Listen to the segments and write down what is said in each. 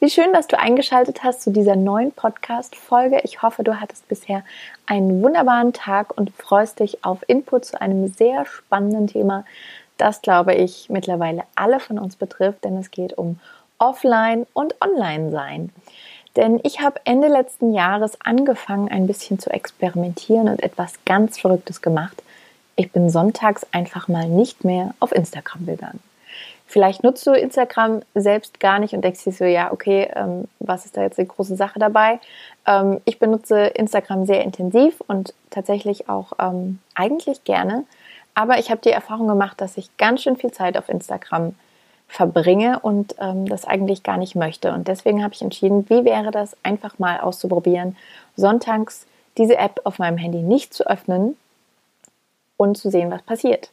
Wie schön, dass du eingeschaltet hast zu dieser neuen Podcast-Folge. Ich hoffe, du hattest bisher einen wunderbaren Tag und freust dich auf Input zu einem sehr spannenden Thema, das, glaube ich, mittlerweile alle von uns betrifft, denn es geht um Offline- und Online-Sein. Denn ich habe Ende letzten Jahres angefangen, ein bisschen zu experimentieren und etwas ganz Verrücktes gemacht. Ich bin sonntags einfach mal nicht mehr auf Instagram gegangen. Vielleicht nutzt du Instagram selbst gar nicht und denkst dir so, ja, okay, ähm, was ist da jetzt die große Sache dabei? Ähm, ich benutze Instagram sehr intensiv und tatsächlich auch ähm, eigentlich gerne. Aber ich habe die Erfahrung gemacht, dass ich ganz schön viel Zeit auf Instagram verbringe und ähm, das eigentlich gar nicht möchte. Und deswegen habe ich entschieden, wie wäre das einfach mal auszuprobieren, sonntags diese App auf meinem Handy nicht zu öffnen und zu sehen, was passiert.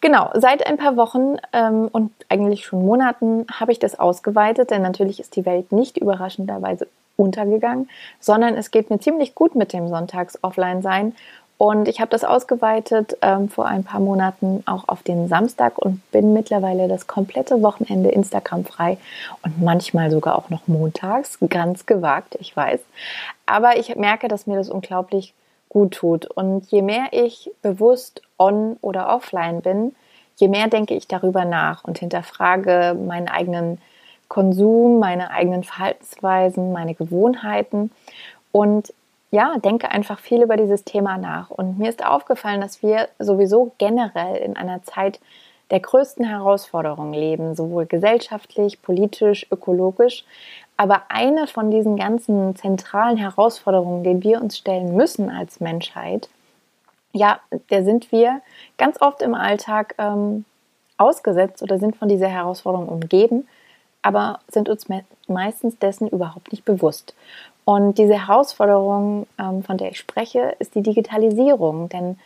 Genau, seit ein paar Wochen ähm, und eigentlich schon Monaten habe ich das ausgeweitet, denn natürlich ist die Welt nicht überraschenderweise untergegangen, sondern es geht mir ziemlich gut mit dem Sonntags-Offline-Sein. Und ich habe das ausgeweitet ähm, vor ein paar Monaten auch auf den Samstag und bin mittlerweile das komplette Wochenende Instagram frei und manchmal sogar auch noch montags. Ganz gewagt, ich weiß. Aber ich merke, dass mir das unglaublich gut tut. Und je mehr ich bewusst on oder offline bin, je mehr denke ich darüber nach und hinterfrage meinen eigenen Konsum, meine eigenen Verhaltensweisen, meine Gewohnheiten und ja, denke einfach viel über dieses Thema nach. Und mir ist aufgefallen, dass wir sowieso generell in einer Zeit der größten Herausforderungen leben, sowohl gesellschaftlich, politisch, ökologisch, aber eine von diesen ganzen zentralen Herausforderungen, denen wir uns stellen müssen als Menschheit, ja, der sind wir ganz oft im Alltag ähm, ausgesetzt oder sind von dieser Herausforderung umgeben, aber sind uns me meistens dessen überhaupt nicht bewusst. Und diese Herausforderung, ähm, von der ich spreche, ist die Digitalisierung, denn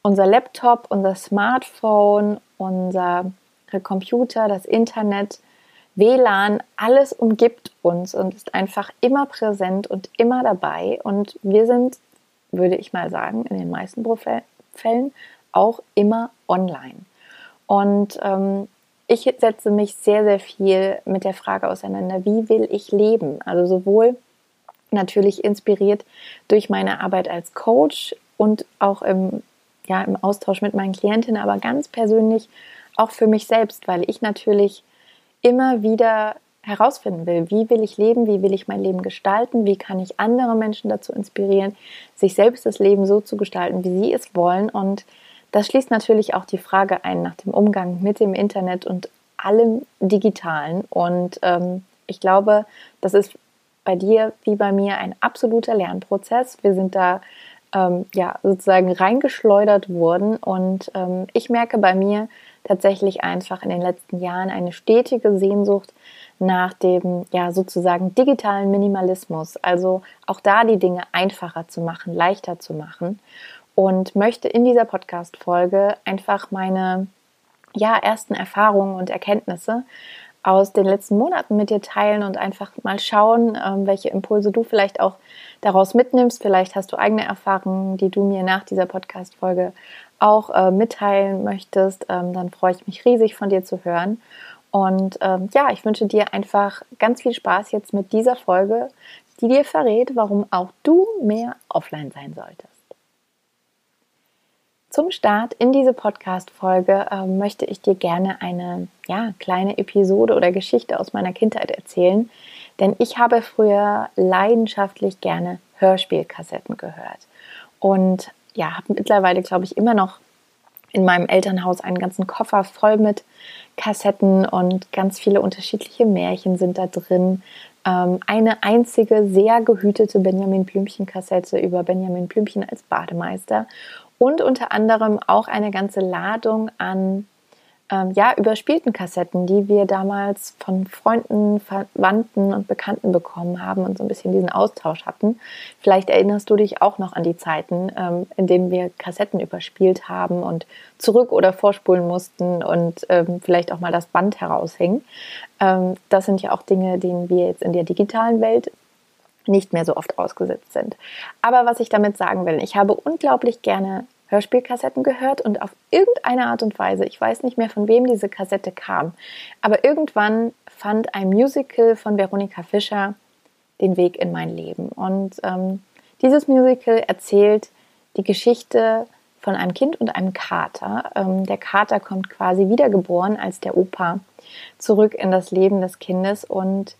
unser Laptop, unser Smartphone, unser Computer, das Internet, WLAN, alles umgibt uns und ist einfach immer präsent und immer dabei. Und wir sind, würde ich mal sagen, in den meisten Fällen auch immer online. Und ähm, ich setze mich sehr, sehr viel mit der Frage auseinander, wie will ich leben? Also sowohl natürlich inspiriert durch meine Arbeit als Coach und auch im, ja, im Austausch mit meinen Klientinnen, aber ganz persönlich auch für mich selbst, weil ich natürlich immer wieder herausfinden will, wie will ich leben, wie will ich mein Leben gestalten, wie kann ich andere Menschen dazu inspirieren, sich selbst das Leben so zu gestalten, wie sie es wollen. Und das schließt natürlich auch die Frage ein nach dem Umgang mit dem Internet und allem Digitalen. Und ähm, ich glaube, das ist bei dir wie bei mir ein absoluter Lernprozess. Wir sind da ähm, ja sozusagen reingeschleudert worden und ähm, ich merke bei mir, tatsächlich einfach in den letzten Jahren eine stetige Sehnsucht nach dem ja sozusagen digitalen Minimalismus, also auch da die Dinge einfacher zu machen, leichter zu machen und möchte in dieser Podcast Folge einfach meine ja ersten Erfahrungen und Erkenntnisse aus den letzten Monaten mit dir teilen und einfach mal schauen, ähm, welche Impulse du vielleicht auch daraus mitnimmst. Vielleicht hast du eigene Erfahrungen, die du mir nach dieser Podcast-Folge auch äh, mitteilen möchtest, ähm, dann freue ich mich riesig von dir zu hören. Und ähm, ja, ich wünsche dir einfach ganz viel Spaß jetzt mit dieser Folge, die dir verrät, warum auch du mehr offline sein solltest. Zum Start in diese Podcast-Folge äh, möchte ich dir gerne eine ja, kleine Episode oder Geschichte aus meiner Kindheit erzählen, denn ich habe früher leidenschaftlich gerne Hörspielkassetten gehört. Und ja, habe mittlerweile, glaube ich, immer noch in meinem Elternhaus einen ganzen Koffer voll mit Kassetten und ganz viele unterschiedliche Märchen sind da drin. Ähm, eine einzige sehr gehütete Benjamin Blümchen-Kassette über Benjamin Blümchen als Bademeister und unter anderem auch eine ganze Ladung an ähm, ja, überspielten Kassetten, die wir damals von Freunden, Verwandten und Bekannten bekommen haben und so ein bisschen diesen Austausch hatten. Vielleicht erinnerst du dich auch noch an die Zeiten, ähm, in denen wir Kassetten überspielt haben und zurück oder vorspulen mussten und ähm, vielleicht auch mal das Band heraushängen. Ähm, das sind ja auch Dinge, denen wir jetzt in der digitalen Welt nicht mehr so oft ausgesetzt sind. Aber was ich damit sagen will, ich habe unglaublich gerne Hörspielkassetten gehört und auf irgendeine Art und Weise, ich weiß nicht mehr von wem diese Kassette kam, aber irgendwann fand ein Musical von Veronika Fischer den Weg in mein Leben. Und ähm, dieses Musical erzählt die Geschichte von einem Kind und einem Kater. Ähm, der Kater kommt quasi wiedergeboren als der Opa zurück in das Leben des Kindes und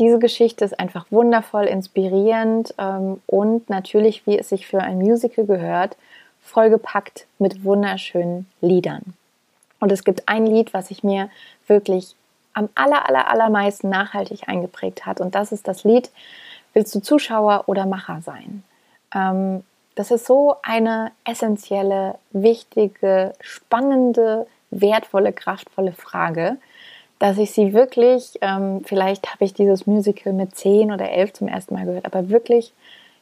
diese Geschichte ist einfach wundervoll, inspirierend ähm, und natürlich, wie es sich für ein Musical gehört, vollgepackt mit wunderschönen Liedern. Und es gibt ein Lied, was sich mir wirklich am aller, aller, allermeisten nachhaltig eingeprägt hat. Und das ist das Lied Willst du Zuschauer oder Macher sein? Ähm, das ist so eine essentielle, wichtige, spannende, wertvolle, kraftvolle Frage, dass ich sie wirklich, ähm, vielleicht habe ich dieses Musical mit zehn oder elf zum ersten Mal gehört, aber wirklich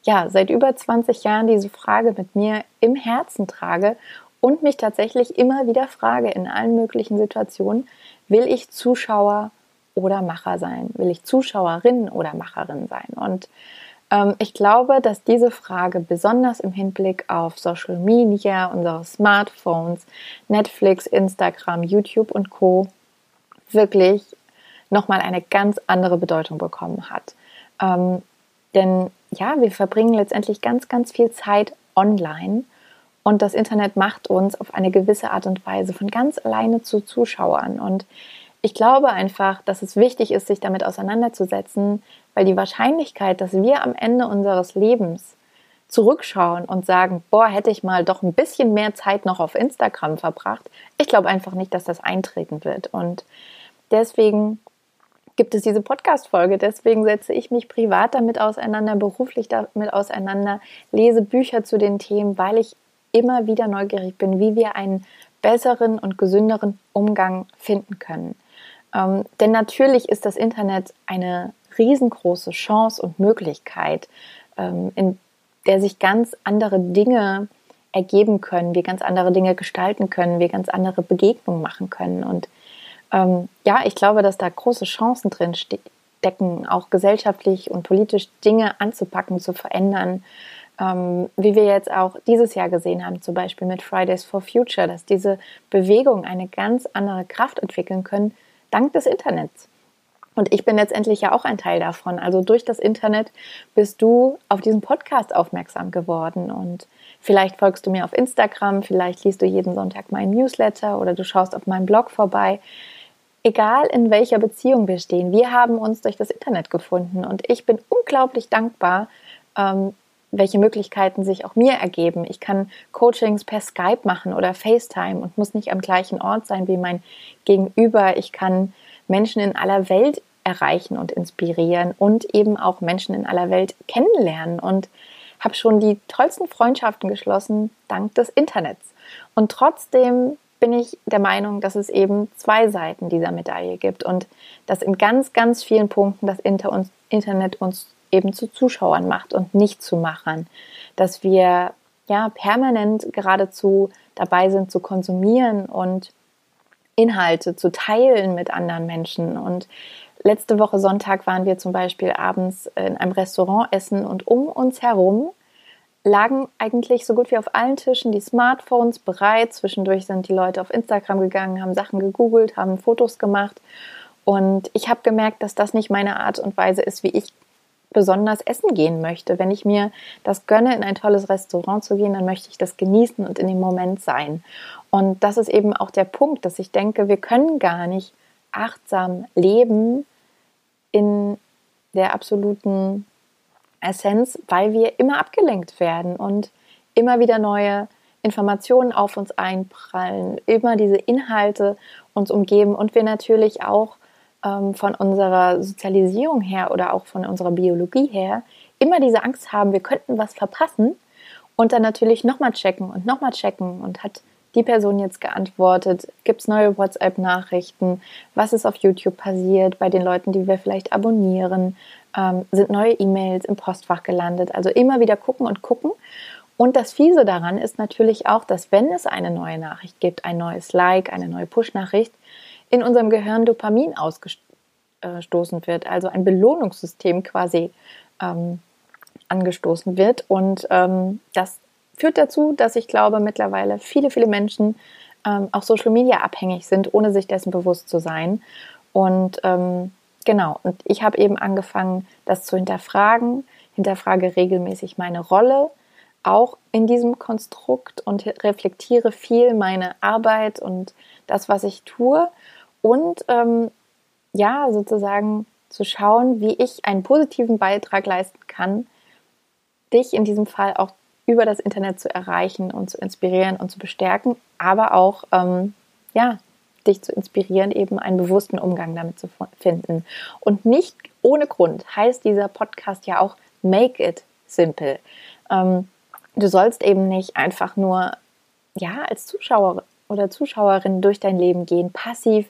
ja, seit über 20 Jahren diese Frage mit mir im Herzen trage und mich tatsächlich immer wieder frage in allen möglichen Situationen, will ich Zuschauer oder Macher sein? Will ich Zuschauerin oder Macherin sein? Und ähm, ich glaube, dass diese Frage besonders im Hinblick auf Social Media, unsere Smartphones, Netflix, Instagram, YouTube und Co. wirklich nochmal eine ganz andere Bedeutung bekommen hat. Ähm, denn ja, wir verbringen letztendlich ganz, ganz viel Zeit online und das Internet macht uns auf eine gewisse Art und Weise von ganz alleine zu Zuschauern. Und ich glaube einfach, dass es wichtig ist, sich damit auseinanderzusetzen, weil die Wahrscheinlichkeit, dass wir am Ende unseres Lebens zurückschauen und sagen, boah, hätte ich mal doch ein bisschen mehr Zeit noch auf Instagram verbracht, ich glaube einfach nicht, dass das eintreten wird. Und deswegen gibt es diese Podcast-Folge. Deswegen setze ich mich privat damit auseinander, beruflich damit auseinander, lese Bücher zu den Themen, weil ich immer wieder neugierig bin, wie wir einen besseren und gesünderen Umgang finden können. Ähm, denn natürlich ist das Internet eine riesengroße Chance und Möglichkeit, ähm, in der sich ganz andere Dinge ergeben können, wir ganz andere Dinge gestalten können, wir ganz andere Begegnungen machen können. Und ähm, ja, ich glaube, dass da große Chancen drin stecken, auch gesellschaftlich und politisch Dinge anzupacken, zu verändern. Ähm, wie wir jetzt auch dieses Jahr gesehen haben, zum Beispiel mit Fridays for Future, dass diese Bewegung eine ganz andere Kraft entwickeln können, dank des Internets. Und ich bin letztendlich ja auch ein Teil davon. Also durch das Internet bist du auf diesen Podcast aufmerksam geworden und vielleicht folgst du mir auf Instagram, vielleicht liest du jeden Sonntag meinen Newsletter oder du schaust auf meinem Blog vorbei egal in welcher Beziehung wir stehen, wir haben uns durch das Internet gefunden und ich bin unglaublich dankbar, ähm, welche Möglichkeiten sich auch mir ergeben. Ich kann Coachings per Skype machen oder FaceTime und muss nicht am gleichen Ort sein wie mein Gegenüber. Ich kann Menschen in aller Welt erreichen und inspirieren und eben auch Menschen in aller Welt kennenlernen und habe schon die tollsten Freundschaften geschlossen dank des Internets. Und trotzdem bin ich der Meinung, dass es eben zwei Seiten dieser Medaille gibt und dass in ganz, ganz vielen Punkten das Internet uns eben zu Zuschauern macht und nicht zu Machern. Dass wir ja permanent geradezu dabei sind zu konsumieren und Inhalte zu teilen mit anderen Menschen. Und letzte Woche Sonntag waren wir zum Beispiel abends in einem Restaurant essen und um uns herum lagen eigentlich so gut wie auf allen Tischen die Smartphones bereit. Zwischendurch sind die Leute auf Instagram gegangen, haben Sachen gegoogelt, haben Fotos gemacht. Und ich habe gemerkt, dass das nicht meine Art und Weise ist, wie ich besonders essen gehen möchte. Wenn ich mir das gönne, in ein tolles Restaurant zu gehen, dann möchte ich das genießen und in dem Moment sein. Und das ist eben auch der Punkt, dass ich denke, wir können gar nicht achtsam leben in der absoluten Essenz, weil wir immer abgelenkt werden und immer wieder neue Informationen auf uns einprallen, immer diese Inhalte uns umgeben und wir natürlich auch ähm, von unserer Sozialisierung her oder auch von unserer Biologie her immer diese Angst haben, wir könnten was verpassen und dann natürlich nochmal checken und nochmal checken und hat die Person jetzt geantwortet? Gibt es neue WhatsApp-Nachrichten? Was ist auf YouTube passiert bei den Leuten, die wir vielleicht abonnieren? Ähm, sind neue E-Mails im Postfach gelandet? Also immer wieder gucken und gucken. Und das Fiese daran ist natürlich auch, dass wenn es eine neue Nachricht gibt, ein neues Like, eine neue Push-Nachricht, in unserem Gehirn Dopamin ausgestoßen wird, also ein Belohnungssystem quasi ähm, angestoßen wird. Und ähm, das führt dazu, dass ich glaube, mittlerweile viele, viele Menschen ähm, auch Social Media abhängig sind, ohne sich dessen bewusst zu sein. Und ähm, genau, und ich habe eben angefangen, das zu hinterfragen, hinterfrage regelmäßig meine Rolle, auch in diesem Konstrukt und reflektiere viel meine Arbeit und das, was ich tue. Und ähm, ja, sozusagen zu schauen, wie ich einen positiven Beitrag leisten kann, dich in diesem Fall auch über das Internet zu erreichen und zu inspirieren und zu bestärken, aber auch ähm, ja, dich zu inspirieren, eben einen bewussten Umgang damit zu finden. Und nicht ohne Grund heißt dieser Podcast ja auch Make It Simple. Ähm, du sollst eben nicht einfach nur ja als Zuschauer oder Zuschauerin durch dein Leben gehen, passiv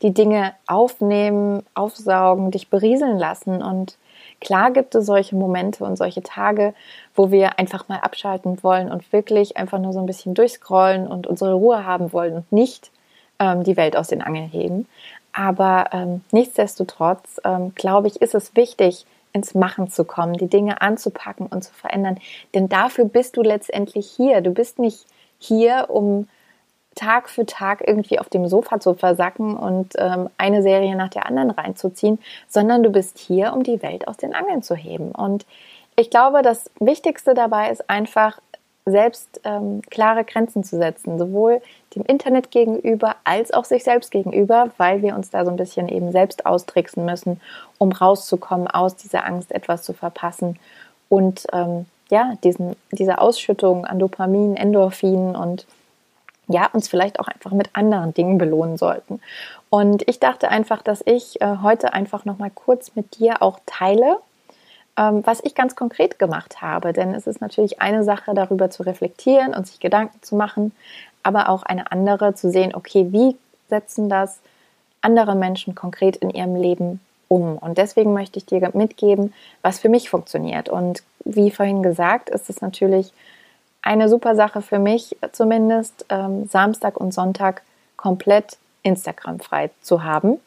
die Dinge aufnehmen, aufsaugen, dich berieseln lassen und Klar gibt es solche Momente und solche Tage, wo wir einfach mal abschalten wollen und wirklich einfach nur so ein bisschen durchscrollen und unsere Ruhe haben wollen und nicht ähm, die Welt aus den Angeln heben. Aber ähm, nichtsdestotrotz, ähm, glaube ich, ist es wichtig, ins Machen zu kommen, die Dinge anzupacken und zu verändern. Denn dafür bist du letztendlich hier. Du bist nicht hier, um Tag für Tag irgendwie auf dem Sofa zu versacken und ähm, eine Serie nach der anderen reinzuziehen, sondern du bist hier, um die Welt aus den Angeln zu heben. Und ich glaube, das Wichtigste dabei ist einfach, selbst ähm, klare Grenzen zu setzen, sowohl dem Internet gegenüber als auch sich selbst gegenüber, weil wir uns da so ein bisschen eben selbst austricksen müssen, um rauszukommen aus dieser Angst, etwas zu verpassen und ähm, ja, diesen, diese Ausschüttung an Dopamin, Endorphin und ja, uns vielleicht auch einfach mit anderen Dingen belohnen sollten. Und ich dachte einfach, dass ich äh, heute einfach noch mal kurz mit dir auch teile, was ich ganz konkret gemacht habe. Denn es ist natürlich eine Sache, darüber zu reflektieren und sich Gedanken zu machen, aber auch eine andere zu sehen, okay, wie setzen das andere Menschen konkret in ihrem Leben um? Und deswegen möchte ich dir mitgeben, was für mich funktioniert. Und wie vorhin gesagt, ist es natürlich eine super Sache für mich zumindest, ähm, Samstag und Sonntag komplett Instagram frei zu haben.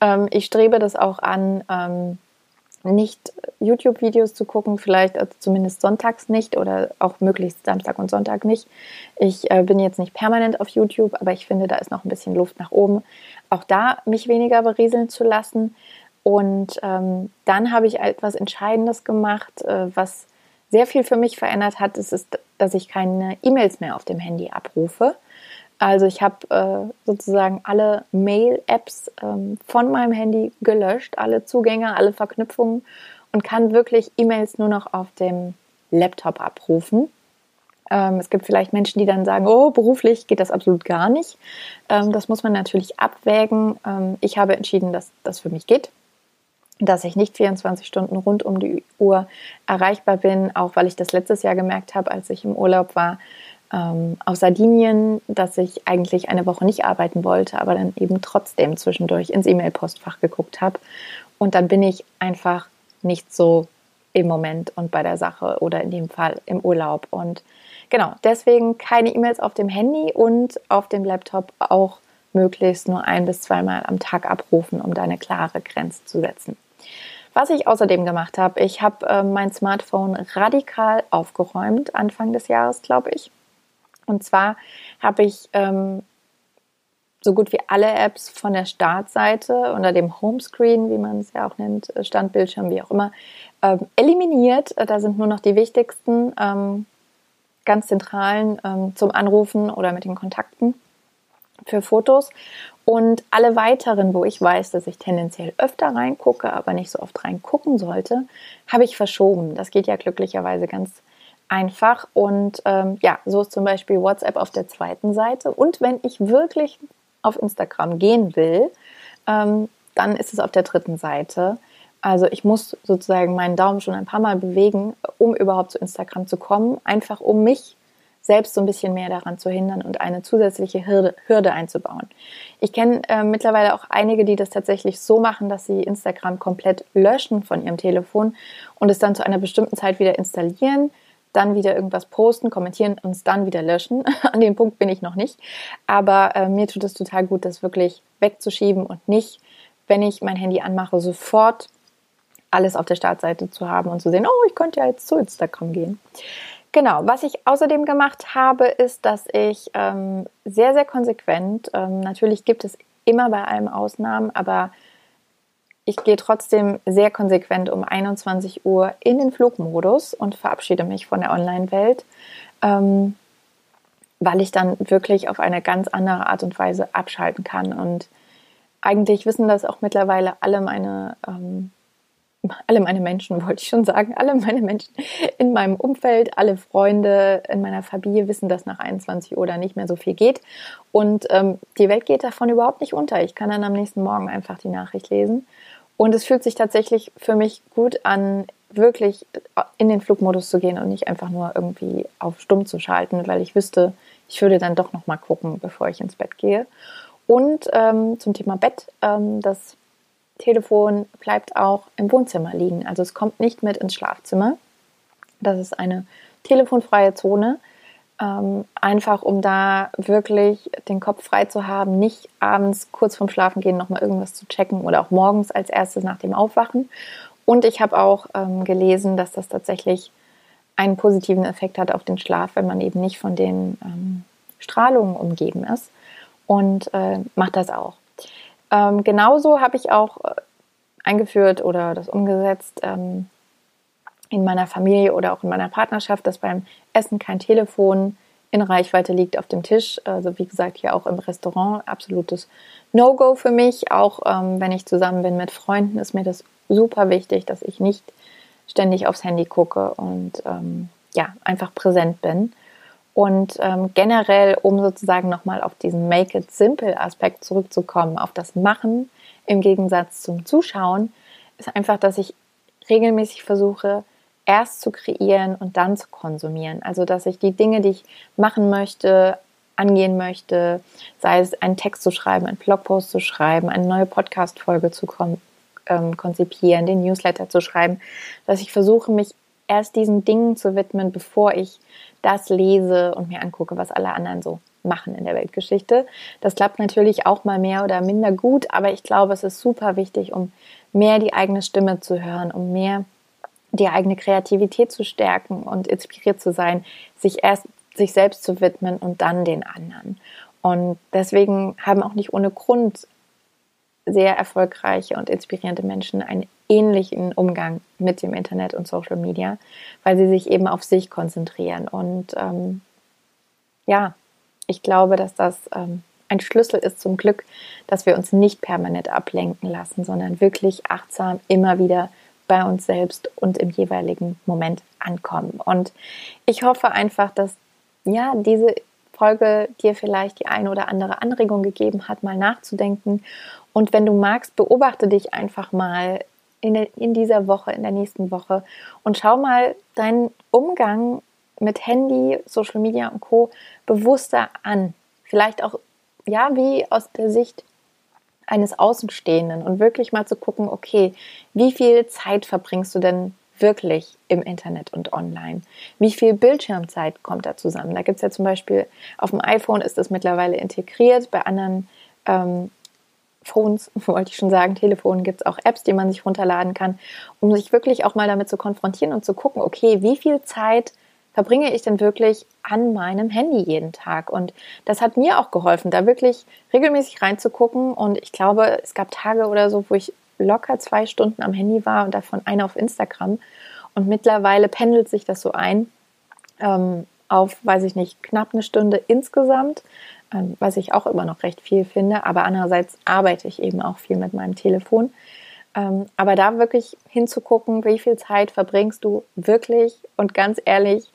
Ähm, ich strebe das auch an, ähm, nicht YouTube-Videos zu gucken, vielleicht also zumindest sonntags nicht oder auch möglichst Samstag und Sonntag nicht. Ich äh, bin jetzt nicht permanent auf YouTube, aber ich finde, da ist noch ein bisschen Luft nach oben. Auch da mich weniger berieseln zu lassen. Und ähm, dann habe ich etwas Entscheidendes gemacht, äh, was sehr viel für mich verändert hat, ist, ist dass ich keine E-Mails mehr auf dem Handy abrufe. Also ich habe äh, sozusagen alle Mail-Apps ähm, von meinem Handy gelöscht, alle Zugänge, alle Verknüpfungen und kann wirklich E-Mails nur noch auf dem Laptop abrufen. Ähm, es gibt vielleicht Menschen, die dann sagen, oh, beruflich geht das absolut gar nicht. Ähm, das muss man natürlich abwägen. Ähm, ich habe entschieden, dass das für mich geht dass ich nicht 24 Stunden rund um die Uhr erreichbar bin, auch weil ich das letztes Jahr gemerkt habe, als ich im Urlaub war ähm, auf Sardinien, dass ich eigentlich eine Woche nicht arbeiten wollte, aber dann eben trotzdem zwischendurch ins E-Mail-Postfach geguckt habe. Und dann bin ich einfach nicht so im Moment und bei der Sache oder in dem Fall im Urlaub. Und genau, deswegen keine E-Mails auf dem Handy und auf dem Laptop auch möglichst nur ein bis zweimal am Tag abrufen, um da eine klare Grenze zu setzen. Was ich außerdem gemacht habe, ich habe äh, mein Smartphone radikal aufgeräumt, Anfang des Jahres, glaube ich. Und zwar habe ich ähm, so gut wie alle Apps von der Startseite unter dem Homescreen, wie man es ja auch nennt, äh, Standbildschirm, wie auch immer, ähm, eliminiert. Da sind nur noch die wichtigsten, ähm, ganz zentralen ähm, zum Anrufen oder mit den Kontakten für Fotos. Und alle weiteren, wo ich weiß, dass ich tendenziell öfter reingucke, aber nicht so oft reingucken sollte, habe ich verschoben. Das geht ja glücklicherweise ganz einfach. Und ähm, ja, so ist zum Beispiel WhatsApp auf der zweiten Seite. Und wenn ich wirklich auf Instagram gehen will, ähm, dann ist es auf der dritten Seite. Also ich muss sozusagen meinen Daumen schon ein paar Mal bewegen, um überhaupt zu Instagram zu kommen, einfach um mich selbst so ein bisschen mehr daran zu hindern und eine zusätzliche Hürde, Hürde einzubauen. Ich kenne äh, mittlerweile auch einige, die das tatsächlich so machen, dass sie Instagram komplett löschen von ihrem Telefon und es dann zu einer bestimmten Zeit wieder installieren, dann wieder irgendwas posten, kommentieren und es dann wieder löschen. An dem Punkt bin ich noch nicht. Aber äh, mir tut es total gut, das wirklich wegzuschieben und nicht, wenn ich mein Handy anmache, sofort alles auf der Startseite zu haben und zu sehen, oh, ich könnte ja jetzt zu Instagram gehen. Genau, was ich außerdem gemacht habe, ist, dass ich ähm, sehr, sehr konsequent, ähm, natürlich gibt es immer bei allem Ausnahmen, aber ich gehe trotzdem sehr konsequent um 21 Uhr in den Flugmodus und verabschiede mich von der Online-Welt, ähm, weil ich dann wirklich auf eine ganz andere Art und Weise abschalten kann. Und eigentlich wissen das auch mittlerweile alle meine ähm, alle meine Menschen, wollte ich schon sagen, alle meine Menschen in meinem Umfeld, alle Freunde in meiner Familie wissen, dass nach 21 Uhr da nicht mehr so viel geht. Und ähm, die Welt geht davon überhaupt nicht unter. Ich kann dann am nächsten Morgen einfach die Nachricht lesen. Und es fühlt sich tatsächlich für mich gut an, wirklich in den Flugmodus zu gehen und nicht einfach nur irgendwie auf stumm zu schalten, weil ich wüsste, ich würde dann doch noch mal gucken, bevor ich ins Bett gehe. Und ähm, zum Thema Bett, ähm, das Telefon bleibt auch im Wohnzimmer liegen. Also es kommt nicht mit ins Schlafzimmer. Das ist eine telefonfreie Zone. Ähm, einfach um da wirklich den Kopf frei zu haben, nicht abends kurz vorm Schlafengehen nochmal irgendwas zu checken oder auch morgens als erstes nach dem Aufwachen. Und ich habe auch ähm, gelesen, dass das tatsächlich einen positiven Effekt hat auf den Schlaf, wenn man eben nicht von den ähm, Strahlungen umgeben ist. Und äh, macht das auch. Ähm, genauso habe ich auch äh, eingeführt oder das umgesetzt ähm, in meiner Familie oder auch in meiner Partnerschaft, dass beim Essen kein Telefon in Reichweite liegt auf dem Tisch. Also wie gesagt, hier auch im Restaurant absolutes No-Go für mich. Auch ähm, wenn ich zusammen bin mit Freunden, ist mir das super wichtig, dass ich nicht ständig aufs Handy gucke und ähm, ja, einfach präsent bin. Und ähm, generell, um sozusagen nochmal auf diesen Make it simple Aspekt zurückzukommen, auf das Machen im Gegensatz zum Zuschauen, ist einfach, dass ich regelmäßig versuche, erst zu kreieren und dann zu konsumieren. Also, dass ich die Dinge, die ich machen möchte, angehen möchte, sei es einen Text zu schreiben, einen Blogpost zu schreiben, eine neue Podcast-Folge zu ähm, konzipieren, den Newsletter zu schreiben, dass ich versuche, mich erst diesen Dingen zu widmen, bevor ich das lese und mir angucke, was alle anderen so machen in der Weltgeschichte. Das klappt natürlich auch mal mehr oder minder gut, aber ich glaube, es ist super wichtig, um mehr die eigene Stimme zu hören, um mehr die eigene Kreativität zu stärken und inspiriert zu sein, sich erst sich selbst zu widmen und dann den anderen. Und deswegen haben auch nicht ohne Grund sehr erfolgreiche und inspirierende Menschen einen ähnlichen Umgang mit dem Internet und Social Media, weil sie sich eben auf sich konzentrieren. Und ähm, ja, ich glaube, dass das ähm, ein Schlüssel ist zum Glück, dass wir uns nicht permanent ablenken lassen, sondern wirklich achtsam immer wieder bei uns selbst und im jeweiligen Moment ankommen. Und ich hoffe einfach, dass ja diese Folge dir vielleicht die eine oder andere Anregung gegeben hat, mal nachzudenken. Und wenn du magst, beobachte dich einfach mal in, der, in dieser Woche, in der nächsten Woche und schau mal deinen Umgang mit Handy, Social Media und Co. bewusster an. Vielleicht auch, ja, wie aus der Sicht eines Außenstehenden und wirklich mal zu gucken, okay, wie viel Zeit verbringst du denn wirklich im Internet und online? Wie viel Bildschirmzeit kommt da zusammen? Da gibt es ja zum Beispiel auf dem iPhone ist das mittlerweile integriert, bei anderen ähm, Phones, wollte ich schon sagen, Telefonen gibt es auch Apps, die man sich runterladen kann, um sich wirklich auch mal damit zu konfrontieren und zu gucken, okay, wie viel Zeit verbringe ich denn wirklich an meinem Handy jeden Tag? Und das hat mir auch geholfen, da wirklich regelmäßig reinzugucken. Und ich glaube, es gab Tage oder so, wo ich locker zwei Stunden am Handy war und davon eine auf Instagram. Und mittlerweile pendelt sich das so ein ähm, auf, weiß ich nicht, knapp eine Stunde insgesamt, was ich auch immer noch recht viel finde. Aber andererseits arbeite ich eben auch viel mit meinem Telefon. Ähm, aber da wirklich hinzugucken, wie viel Zeit verbringst du wirklich und ganz ehrlich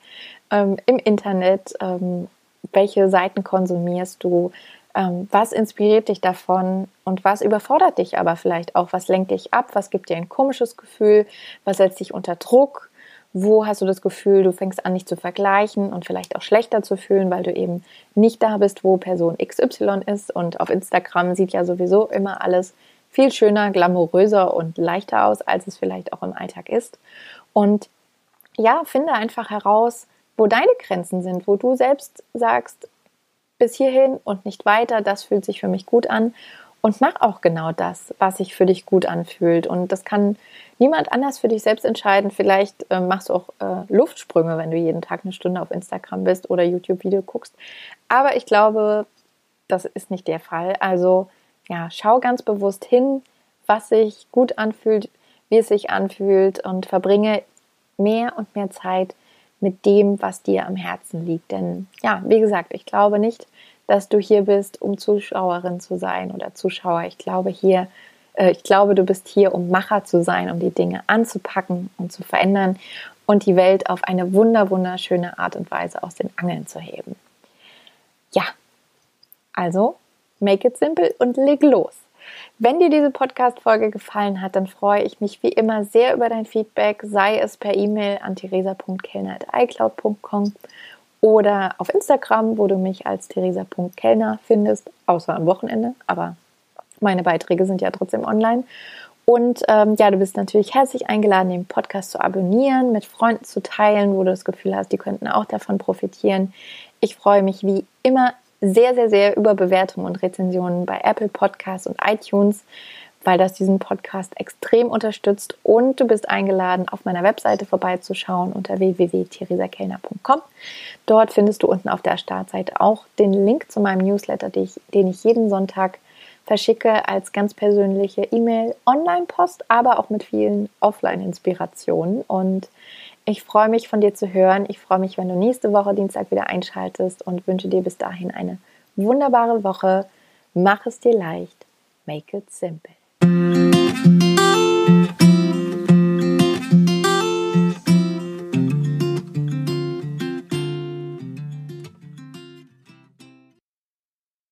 ähm, im Internet, ähm, welche Seiten konsumierst du, was inspiriert dich davon und was überfordert dich aber vielleicht auch, was lenkt dich ab, was gibt dir ein komisches Gefühl, was setzt dich unter Druck, Wo hast du das Gefühl, du fängst an, dich zu vergleichen und vielleicht auch schlechter zu fühlen, weil du eben nicht da bist, wo Person XY ist. Und auf Instagram sieht ja sowieso immer alles viel schöner, glamouröser und leichter aus, als es vielleicht auch im Alltag ist. Und ja, finde einfach heraus, wo deine Grenzen sind, wo du selbst sagst, bis hierhin und nicht weiter, das fühlt sich für mich gut an und mach auch genau das, was sich für dich gut anfühlt. Und das kann niemand anders für dich selbst entscheiden. Vielleicht äh, machst du auch äh, Luftsprünge, wenn du jeden Tag eine Stunde auf Instagram bist oder YouTube-Video guckst. Aber ich glaube, das ist nicht der Fall. Also ja, schau ganz bewusst hin, was sich gut anfühlt, wie es sich anfühlt und verbringe mehr und mehr Zeit mit dem, was dir am Herzen liegt. Denn ja, wie gesagt, ich glaube nicht, dass du hier bist, um Zuschauerin zu sein oder Zuschauer. Ich glaube hier, äh, ich glaube, du bist hier, um Macher zu sein, um die Dinge anzupacken und zu verändern und die Welt auf eine wunder wunderschöne Art und Weise aus den Angeln zu heben. Ja, also make it simple und leg los. Wenn dir diese Podcast-Folge gefallen hat, dann freue ich mich wie immer sehr über dein Feedback, sei es per E-Mail an theresa.kellner.icloud.com oder auf Instagram, wo du mich als theresa.kellner findest, außer am Wochenende, aber meine Beiträge sind ja trotzdem online. Und ähm, ja, du bist natürlich herzlich eingeladen, den Podcast zu abonnieren, mit Freunden zu teilen, wo du das Gefühl hast, die könnten auch davon profitieren. Ich freue mich wie immer sehr, sehr, sehr über Bewertungen und Rezensionen bei Apple Podcasts und iTunes weil das diesen Podcast extrem unterstützt. Und du bist eingeladen, auf meiner Webseite vorbeizuschauen unter www.theresakellner.com. Dort findest du unten auf der Startseite auch den Link zu meinem Newsletter, den ich, den ich jeden Sonntag verschicke als ganz persönliche E-Mail, Online-Post, aber auch mit vielen Offline-Inspirationen. Und ich freue mich von dir zu hören. Ich freue mich, wenn du nächste Woche Dienstag wieder einschaltest und wünsche dir bis dahin eine wunderbare Woche. Mach es dir leicht. Make it simple.